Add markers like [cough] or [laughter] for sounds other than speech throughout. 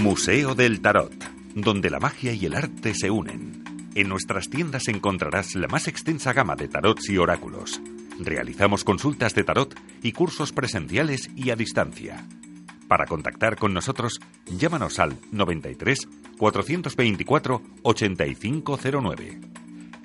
Museo del Tarot, donde la magia y el arte se unen. En nuestras tiendas encontrarás la más extensa gama de tarots y oráculos. Realizamos consultas de tarot y cursos presenciales y a distancia. Para contactar con nosotros, llámanos al 93 424 8509.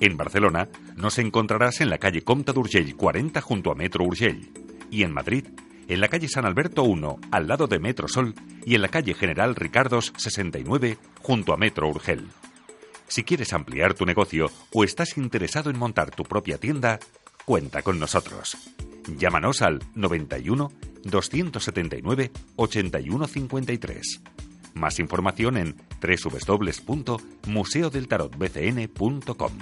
En Barcelona nos encontrarás en la calle Comte d'Urgell 40 junto a Metro Urgell y en Madrid en la calle San Alberto 1 al lado de Metro Sol y en la calle General Ricardos 69 junto a Metro Urgell. Si quieres ampliar tu negocio o estás interesado en montar tu propia tienda, cuenta con nosotros. Llámanos al 91 279 8153. Más información en www.museodeltarotbcn.com.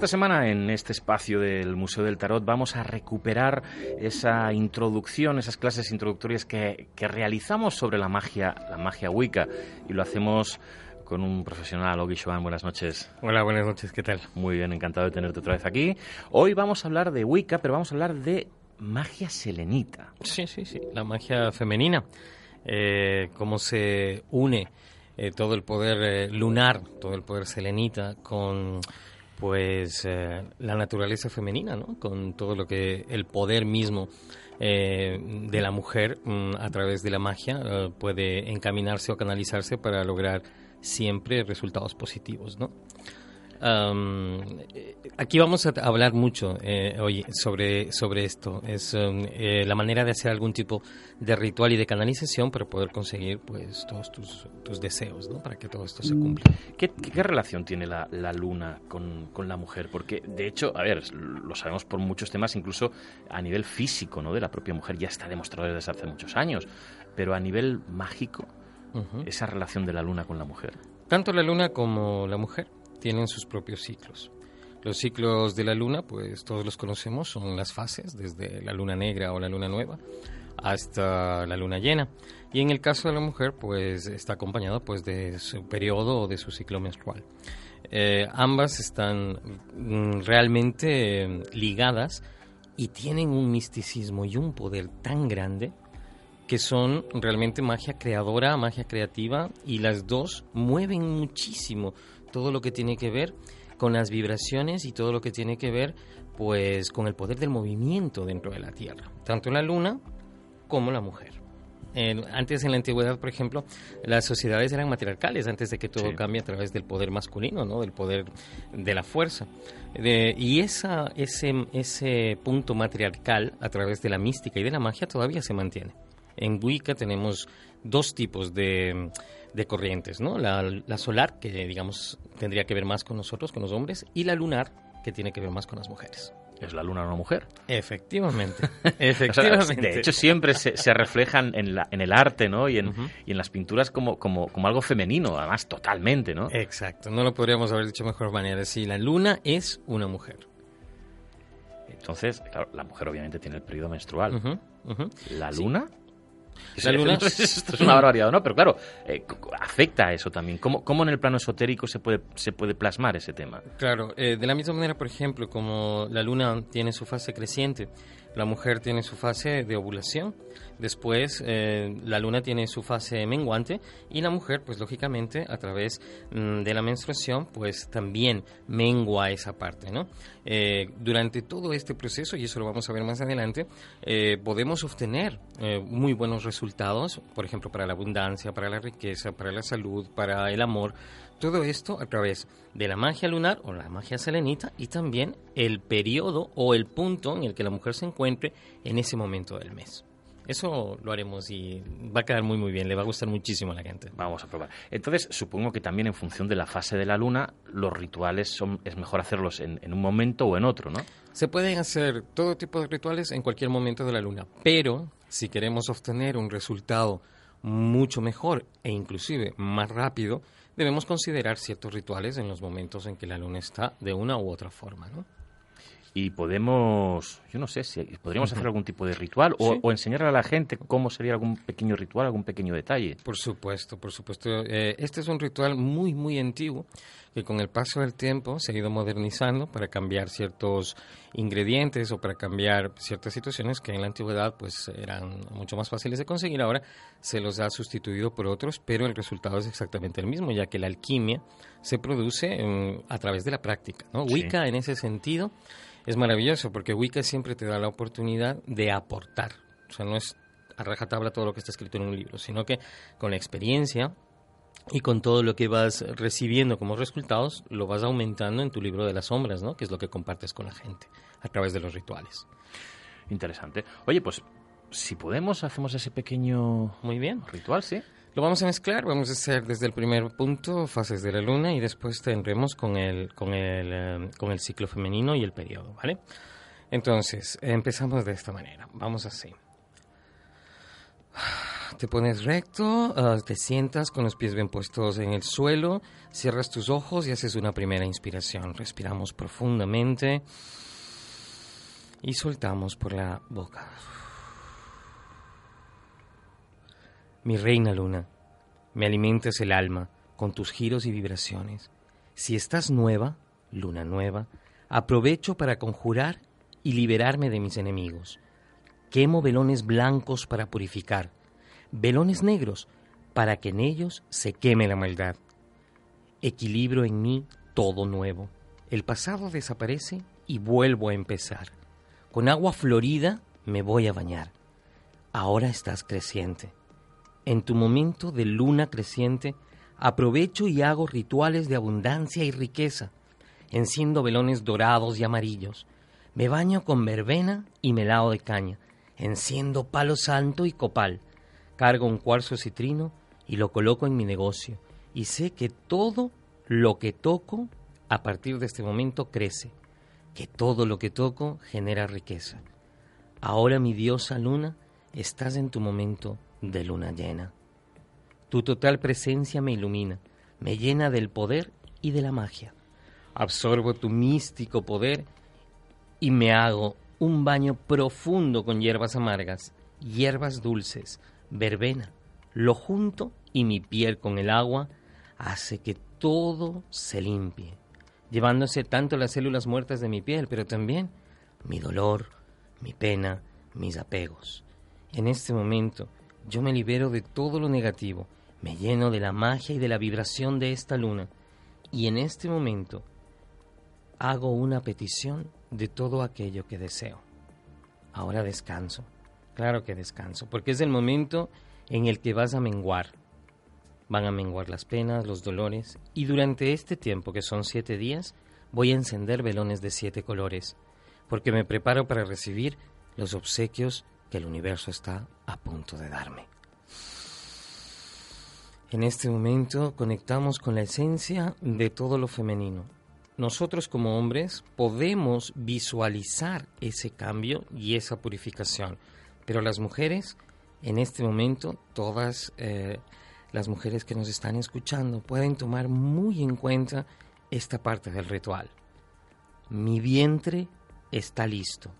esta semana en este espacio del Museo del Tarot vamos a recuperar esa introducción, esas clases introductorias que, realizamos sobre la magia, la magia Wicca y lo hacemos con un profesional, Ogi Joan, buenas noches. Hola, buenas noches, ¿qué tal? Muy bien, encantado de tenerte otra vez aquí. Hoy vamos a hablar de Wicca, pero vamos a hablar de magia selenita. Sí, sí, sí, la magia femenina, eh, cómo se une eh, todo el poder eh, lunar, todo el poder selenita con pues eh, la naturaleza femenina, ¿no? Con todo lo que el poder mismo eh, de la mujer mm, a través de la magia eh, puede encaminarse o canalizarse para lograr siempre resultados positivos, ¿no? Aquí vamos a hablar mucho eh, hoy sobre, sobre esto. Es um, eh, la manera de hacer algún tipo de ritual y de canalización para poder conseguir pues todos tus, tus deseos, ¿no? Para que todo esto se cumpla. ¿Qué, qué relación tiene la, la luna con, con, la mujer? Porque, de hecho, a ver, lo sabemos por muchos temas, incluso a nivel físico, ¿no? De la propia mujer ya está demostrado desde hace muchos años. Pero a nivel mágico, uh -huh. esa relación de la luna con la mujer. Tanto la luna como la mujer tienen sus propios ciclos. Los ciclos de la luna, pues todos los conocemos, son las fases, desde la luna negra o la luna nueva hasta la luna llena. Y en el caso de la mujer, pues está acompañado pues de su periodo o de su ciclo menstrual. Eh, ambas están mm, realmente eh, ligadas y tienen un misticismo y un poder tan grande que son realmente magia creadora, magia creativa y las dos mueven muchísimo todo lo que tiene que ver con las vibraciones y todo lo que tiene que ver pues con el poder del movimiento dentro de la Tierra, tanto la luna como la mujer. Eh, antes en la antigüedad, por ejemplo, las sociedades eran matriarcales antes de que todo sí. cambie a través del poder masculino, ¿no? del poder de la fuerza. De, y esa, ese, ese punto matriarcal a través de la mística y de la magia todavía se mantiene. En Wicca tenemos dos tipos de, de corrientes, ¿no? La, la, solar, que digamos tendría que ver más con nosotros, con los hombres, y la lunar, que tiene que ver más con las mujeres. ¿Es la luna una mujer? Efectivamente. [laughs] Efectivamente. o sea, de hecho, siempre se, se reflejan en, la, en, el arte, ¿no? Y en, uh -huh. y en las pinturas como, como, como, algo femenino, además, totalmente, ¿no? Exacto. No lo podríamos haber dicho de mejor manera. Sí, la luna es una mujer. Entonces, claro, la mujer obviamente tiene el periodo menstrual. Uh -huh. ¿La luna? Sí. La luna... [laughs] Esto es una barbaridad, ¿no? Pero claro, eh, afecta a eso también. ¿Cómo, ¿Cómo, en el plano esotérico se puede, se puede plasmar ese tema? Claro, eh, de la misma manera, por ejemplo, como la luna tiene su fase creciente, la mujer tiene su fase de ovulación, después eh, la luna tiene su fase menguante y la mujer, pues lógicamente, a través mm, de la menstruación, pues también mengua esa parte, ¿no? Eh, durante todo este proceso, y eso lo vamos a ver más adelante, eh, podemos obtener muy buenos resultados, por ejemplo, para la abundancia, para la riqueza, para la salud, para el amor, todo esto a través de la magia lunar o la magia selenita y también el periodo o el punto en el que la mujer se encuentre en ese momento del mes. Eso lo haremos y va a quedar muy muy bien, le va a gustar muchísimo a la gente. Vamos a probar. Entonces, supongo que también en función de la fase de la luna, los rituales son, es mejor hacerlos en, en un momento o en otro, ¿no? Se pueden hacer todo tipo de rituales en cualquier momento de la luna, pero si queremos obtener un resultado mucho mejor e inclusive más rápido, debemos considerar ciertos rituales en los momentos en que la luna está de una u otra forma, ¿no? Y podemos, yo no sé si podríamos hacer [laughs] algún tipo de ritual o, enseñarle a la gente cómo sería algún pequeño ritual, algún pequeño detalle. Por supuesto, por supuesto. Eh, este es un ritual muy, muy antiguo que con el paso del tiempo se ha ido modernizando para cambiar ciertos ingredientes o para cambiar ciertas situaciones que en la antigüedad pues eran mucho más fáciles de conseguir. Ahora se los ha sustituido por otros, pero el resultado es exactamente el mismo, ya que la alquimia se produce a través de la práctica. ¿no? Wicca en ese sentido es maravilloso porque Wicca siempre te da la oportunidad de aportar. O sea, no es a rajatabla todo lo que está escrito en un libro, sino que con la experiencia y con todo lo que vas recibiendo como resultados, lo vas aumentando en tu libro de las sombras, ¿no? Que es lo que compartes con la gente a través de los rituales. Interesante. Oye, pues si podemos, hacemos ese pequeño Muy bien. ritual, ¿sí? Lo vamos a mezclar, vamos a hacer desde el primer punto fases de la luna y después tendremos con el, con el, eh, con el ciclo femenino y el periodo, ¿vale? Entonces, empezamos de esta manera, vamos así. Te pones recto, ah, te sientas con los pies bien puestos en el suelo, cierras tus ojos y haces una primera inspiración. Respiramos profundamente y soltamos por la boca. Mi reina luna, me alimentas el alma con tus giros y vibraciones. Si estás nueva, luna nueva, aprovecho para conjurar y liberarme de mis enemigos. Quemo velones blancos para purificar, velones negros para que en ellos se queme la maldad. Equilibro en mí todo nuevo. El pasado desaparece y vuelvo a empezar. Con agua florida me voy a bañar. Ahora estás creciente. En tu momento de luna creciente, aprovecho y hago rituales de abundancia y riqueza. Enciendo velones dorados y amarillos. Me baño con verbena y melado de caña. Enciendo palo santo y copal. Cargo un cuarzo citrino y lo coloco en mi negocio. Y sé que todo lo que toco a partir de este momento crece. Que todo lo que toco genera riqueza. Ahora mi diosa luna, estás en tu momento de luna llena. Tu total presencia me ilumina, me llena del poder y de la magia. Absorbo tu místico poder y me hago un baño profundo con hierbas amargas, hierbas dulces, verbena. Lo junto y mi piel con el agua hace que todo se limpie, llevándose tanto las células muertas de mi piel, pero también mi dolor, mi pena, mis apegos. En este momento yo me libero de todo lo negativo, me lleno de la magia y de la vibración de esta luna, y en este momento hago una petición de todo aquello que deseo. Ahora descanso, claro que descanso, porque es el momento en el que vas a menguar. Van a menguar las penas, los dolores, y durante este tiempo, que son siete días, voy a encender velones de siete colores, porque me preparo para recibir los obsequios que el universo está a punto de darme. En este momento conectamos con la esencia de todo lo femenino. Nosotros como hombres podemos visualizar ese cambio y esa purificación, pero las mujeres, en este momento, todas eh, las mujeres que nos están escuchando pueden tomar muy en cuenta esta parte del ritual. Mi vientre está listo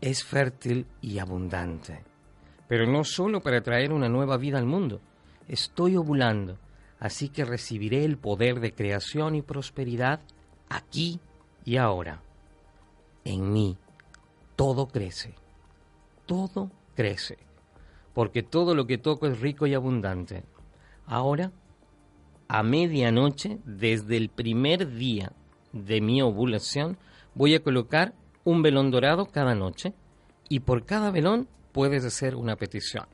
es fértil y abundante. Pero no solo para traer una nueva vida al mundo. Estoy ovulando, así que recibiré el poder de creación y prosperidad aquí y ahora. En mí todo crece, todo crece, porque todo lo que toco es rico y abundante. Ahora, a medianoche, desde el primer día de mi ovulación, voy a colocar un velón dorado cada noche y por cada velón puedes hacer una petición.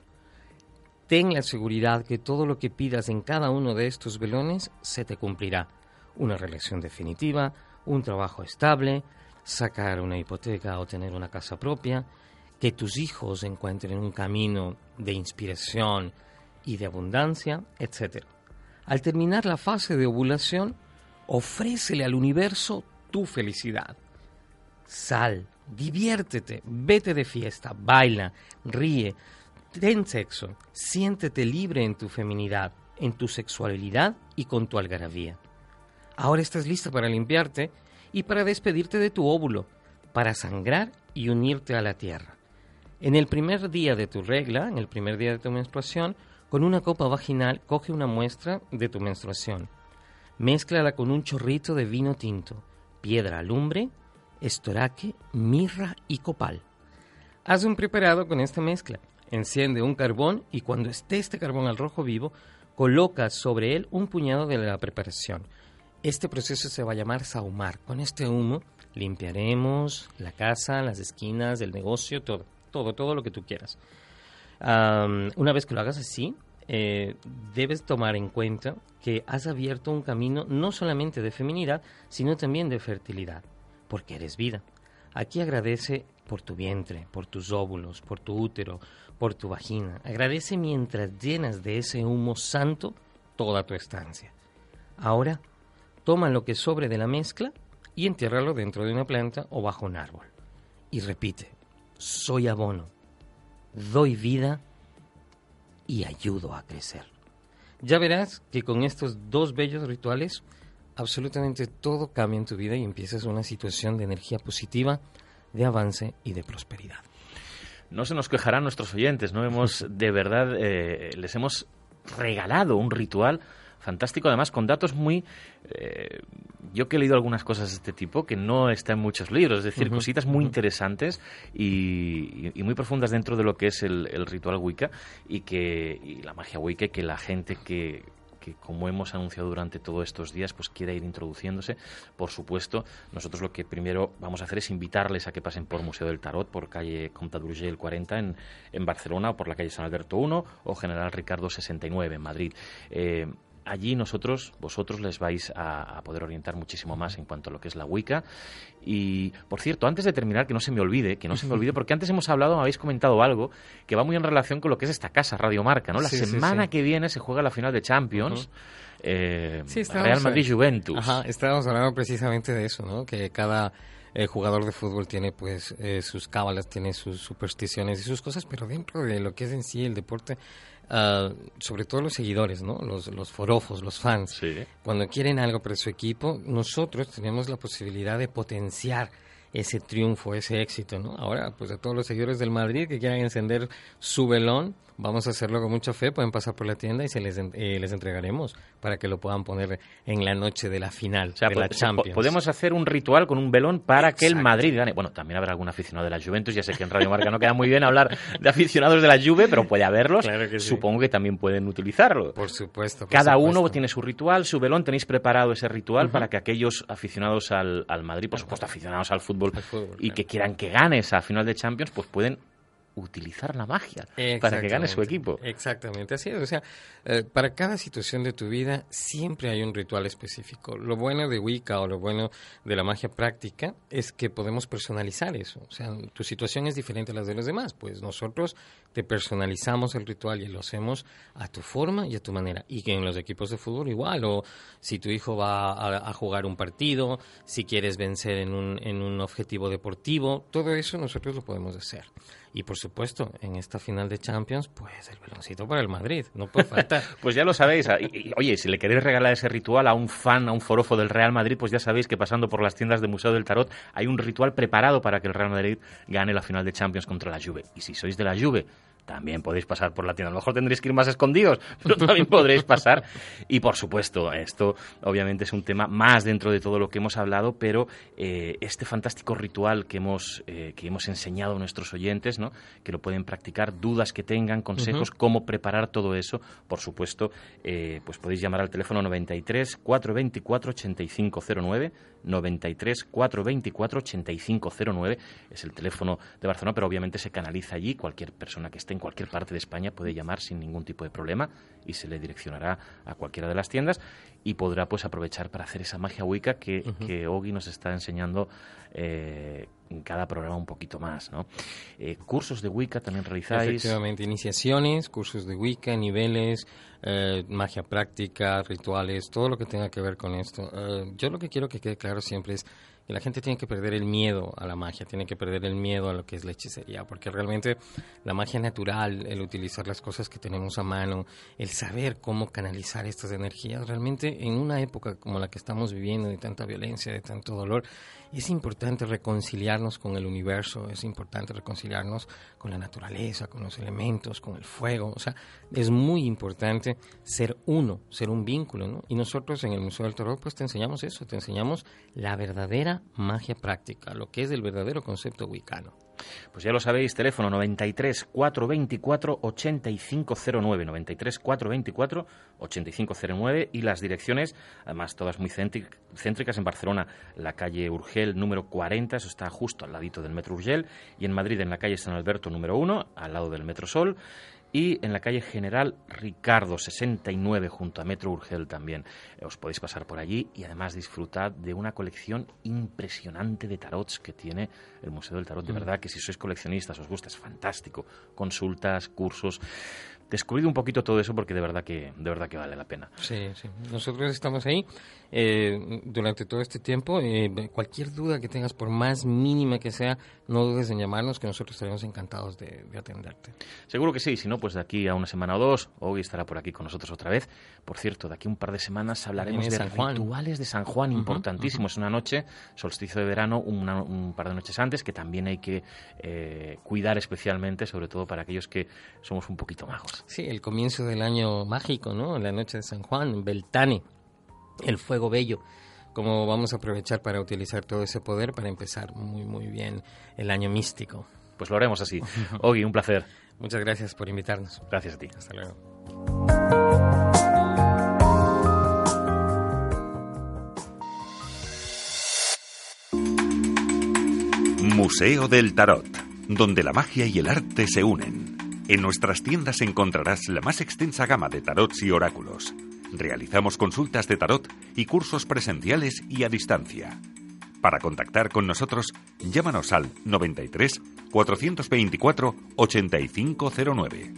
Ten la seguridad que todo lo que pidas en cada uno de estos velones se te cumplirá. Una relación definitiva, un trabajo estable, sacar una hipoteca o tener una casa propia, que tus hijos encuentren un camino de inspiración y de abundancia, etc. Al terminar la fase de ovulación, ofrécele al universo tu felicidad. Sal, diviértete, vete de fiesta, baila, ríe, ten sexo, siéntete libre en tu feminidad, en tu sexualidad y con tu algarabía. Ahora estás lista para limpiarte y para despedirte de tu óvulo, para sangrar y unirte a la tierra. En el primer día de tu regla, en el primer día de tu menstruación, con una copa vaginal coge una muestra de tu menstruación. Mézclala con un chorrito de vino tinto, piedra alumbre, estoraque, mirra y copal. Haz un preparado con esta mezcla. Enciende un carbón y cuando esté este carbón al rojo vivo, coloca sobre él un puñado de la preparación. Este proceso se va a llamar saumar. Con este humo limpiaremos la casa, las esquinas, el negocio, todo, todo, todo lo que tú quieras. una vez que lo hagas así, eh, debes tomar en cuenta que has abierto un camino no solamente de feminidad, sino también de fertilidad, porque eres vida. Aquí agradece por tu vientre, por tus óvulos, por tu útero, por tu vagina. Agradece mientras llenas de ese humo santo toda tu estancia. Ahora, toma lo que sobre de la mezcla y entiérralo dentro de una planta o bajo un árbol. Y repite, soy abono, doy vida y ayudo a crecer. Ya verás que con estos dos bellos rituales, absolutamente todo cambia en tu vida y empiezas una situación de energía positiva, de avance y de prosperidad. No se nos quejarán nuestros oyentes, ¿no? Hemos, de verdad, eh, les hemos regalado un ritual fantástico, además con datos muy... Eh, yo que he leído algunas cosas de este tipo, que no está en muchos libros, es decir, cositas muy interesantes y, muy profundas dentro de lo que es el, el ritual Wicca y que y la magia Wicca, que la gente que que como hemos anunciado durante todos estos días, pues quiera ir introduciéndose. Por supuesto, nosotros lo que primero vamos a hacer es invitarles a que pasen por Museo del Tarot, por calle Comte el 40 en, en Barcelona, o por la calle San Alberto 1 o General Ricardo 69 en Madrid. Eh, allí nosotros, vosotros les vais a, poder orientar muchísimo más en cuanto a lo que es la Wicca. Y, por cierto, antes de terminar, que no se me olvide, que no se me olvide, porque antes hemos hablado, me habéis comentado algo que va muy en relación con lo que es esta casa, Radio Marca, ¿no? La semana que viene se juega la final de Champions. Eh, Real Madrid-Juventus. Ajá, estábamos hablando precisamente de eso, ¿no? Que cada eh, jugador de fútbol tiene pues eh, sus cábalas, tiene sus supersticiones y sus cosas, pero dentro de lo que es en sí el deporte Ah, sobre todo los seguidores, ¿no? Los, los forofos, los fans. Cuando quieren algo para su equipo, nosotros tenemos la posibilidad de potenciar ese triunfo, ese éxito, ¿no? Ahora, pues a todos los seguidores del Madrid que quieran encender su velón, vamos a hacerlo con mucha fe, pueden pasar por la tienda y se les, eh, les entregaremos para que lo puedan poner en la noche de la final de la Champions. Podemos hacer un ritual con un velón para que el Madrid gane. Bueno, también habrá algún aficionado de la Juventus, ya sé que en Radio Marca no queda muy bien hablar de aficionados de la Juve, pero puede haberlos. Supongo que también pueden utilizarlo. Por supuesto. Cada uno tiene su ritual, su velón. ¿Tenéis preparado ese ritual para que aquellos aficionados al, al Madrid, por supuesto aficionados al fútbol, y que quieran que gane esa final de Champions, pues pueden utilizar la magia para que gane su equipo. Exactamente, así es. O sea, eh, para cada situación de tu vida siempre hay un ritual específico. Lo bueno de Wicca o lo bueno de la magia práctica es que podemos personalizar eso. O sea, tu situación es diferente a las de los demás. Pues nosotros te personalizamos el ritual y lo hacemos a tu forma y a tu manera. Y que en los equipos de fútbol igual. O si tu hijo va a, a jugar un partido, si quieres vencer en un, en un objetivo deportivo, todo eso nosotros lo podemos hacer. Y por supuesto, en esta final de Champions, pues el veloncito para el Madrid, no puede faltar. [laughs] pues ya lo sabéis. Ah, oye, si le queréis regalar ese ritual a un fan, a un forofo del Real Madrid, pues ya sabéis que pasando por las tiendas del Museo del Tarot hay un ritual preparado para que el Real Madrid gane la final de Champions contra la Juve. Y si sois de la Juve, también podéis pasar por la tienda. A lo mejor tendréis que ir más escondidos, [laughs] pero también podréis pasar. Y por supuesto, esto obviamente es un tema más dentro de todo lo que hemos hablado, pero eh, este fantástico ritual que hemos, eh, que hemos enseñado a nuestros oyentes, ¿no? que lo pueden practicar, dudas que tengan, consejos, cómo preparar todo eso, por supuesto, eh, pues podéis llamar al teléfono 93 424 8509 93 424 8509 es el teléfono de Barcelona, pero obviamente se canaliza allí. Cualquier persona que esté en cualquier parte de España puede llamar sin ningún tipo de problema y se le direccionará a cualquiera de las tiendas y podrá pues aprovechar para hacer esa magia Wicca que, que Ogi nos está enseñando eh, en cada programa un poquito más, ¿no? Eh, cursos de Wicca también realizáis. Efectivamente, iniciaciones, cursos de Wicca, niveles, eh, magia práctica, rituales, todo lo que tenga que ver con esto. Eh, yo lo que quiero que quede claro siempre es que la gente tiene que perder el miedo a la magia, tiene que perder el miedo a lo que es la hechicería, porque realmente la magia natural, el utilizar las cosas que tenemos a mano, el saber cómo canalizar estas energías, realmente en una época como la que estamos viviendo, de tanta violencia, de tanto dolor, es importante reconciliarnos con el universo, es importante reconciliarnos con la naturaleza, con los elementos, con el fuego. O sea, es muy importante ser uno, ser un vínculo, ¿no? Y nosotros en el Museo del Tarot pues te enseñamos eso, te enseñamos la verdadera magia práctica, lo que es el verdadero concepto wicano. Pues ya lo sabéis, teléfono 93 424 8509, 93 424 8509 y las direcciones, además todas muy céntricas en Barcelona, la calle Urgel número 40, eso está justo al ladito del Metro Urgel, y en Madrid en la calle San Alberto número 1, al lado del Metro Sol y en la calle General Ricardo 69 junto a Metro Urgel también. Os podéis pasar por allí y además disfrutar de una colección impresionante de tarots que tiene el Museo del Tarot. De mm. verdad que si sois coleccionistas os gusta, es fantástico. Consultas, cursos descubrid un poquito todo eso porque de verdad que de verdad que vale la pena. Sí, sí. Nosotros estamos ahí eh, durante todo este tiempo. Eh, cualquier duda que tengas, por más mínima que sea, no dudes en llamarnos, que nosotros estaremos encantados de, atenderte. Seguro que sí. Si no, pues de aquí a una semana o dos, hoy estará por aquí con nosotros otra vez. Por cierto, de aquí a un par de semanas hablaremos de San rituales de San Juan, importantísimos. Es una noche, solsticio de verano, un par de noches antes, que también hay que eh, cuidar especialmente, sobre todo para aquellos que somos un poquito majos. Sí, el comienzo del año mágico, ¿no? La noche de San Juan, Beltane, el fuego bello. Cómo vamos a aprovechar para utilizar todo ese poder para empezar muy, muy bien el año místico. Pues lo haremos así. [laughs] Ogi, un placer. Muchas gracias por invitarnos. Gracias a ti. Hasta luego. Museo del Tarot, donde la magia y el arte se unen. En nuestras tiendas encontrarás la más extensa gama de tarots y oráculos. Realizamos consultas de tarot y cursos presenciales y a distancia. Para contactar con nosotros, llámanos al 93 424 8509.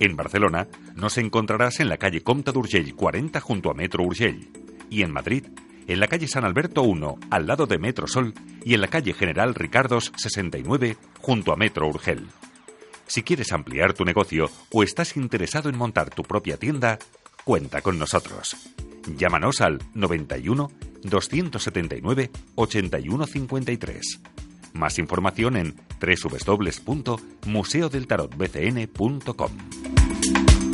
En Barcelona nos encontrarás en la calle Comte d'Urgell 40 junto a Metro Urgell y en Madrid en la calle San Alberto 1 al lado de Metro Sol y en la calle General Ricardos 69 junto a Metro Urgell. Si quieres ampliar tu negocio o estás interesado en montar tu propia tienda, cuenta con nosotros. Llámanos al 91 279 8153. Más información en www.museodeltarotbcn.com.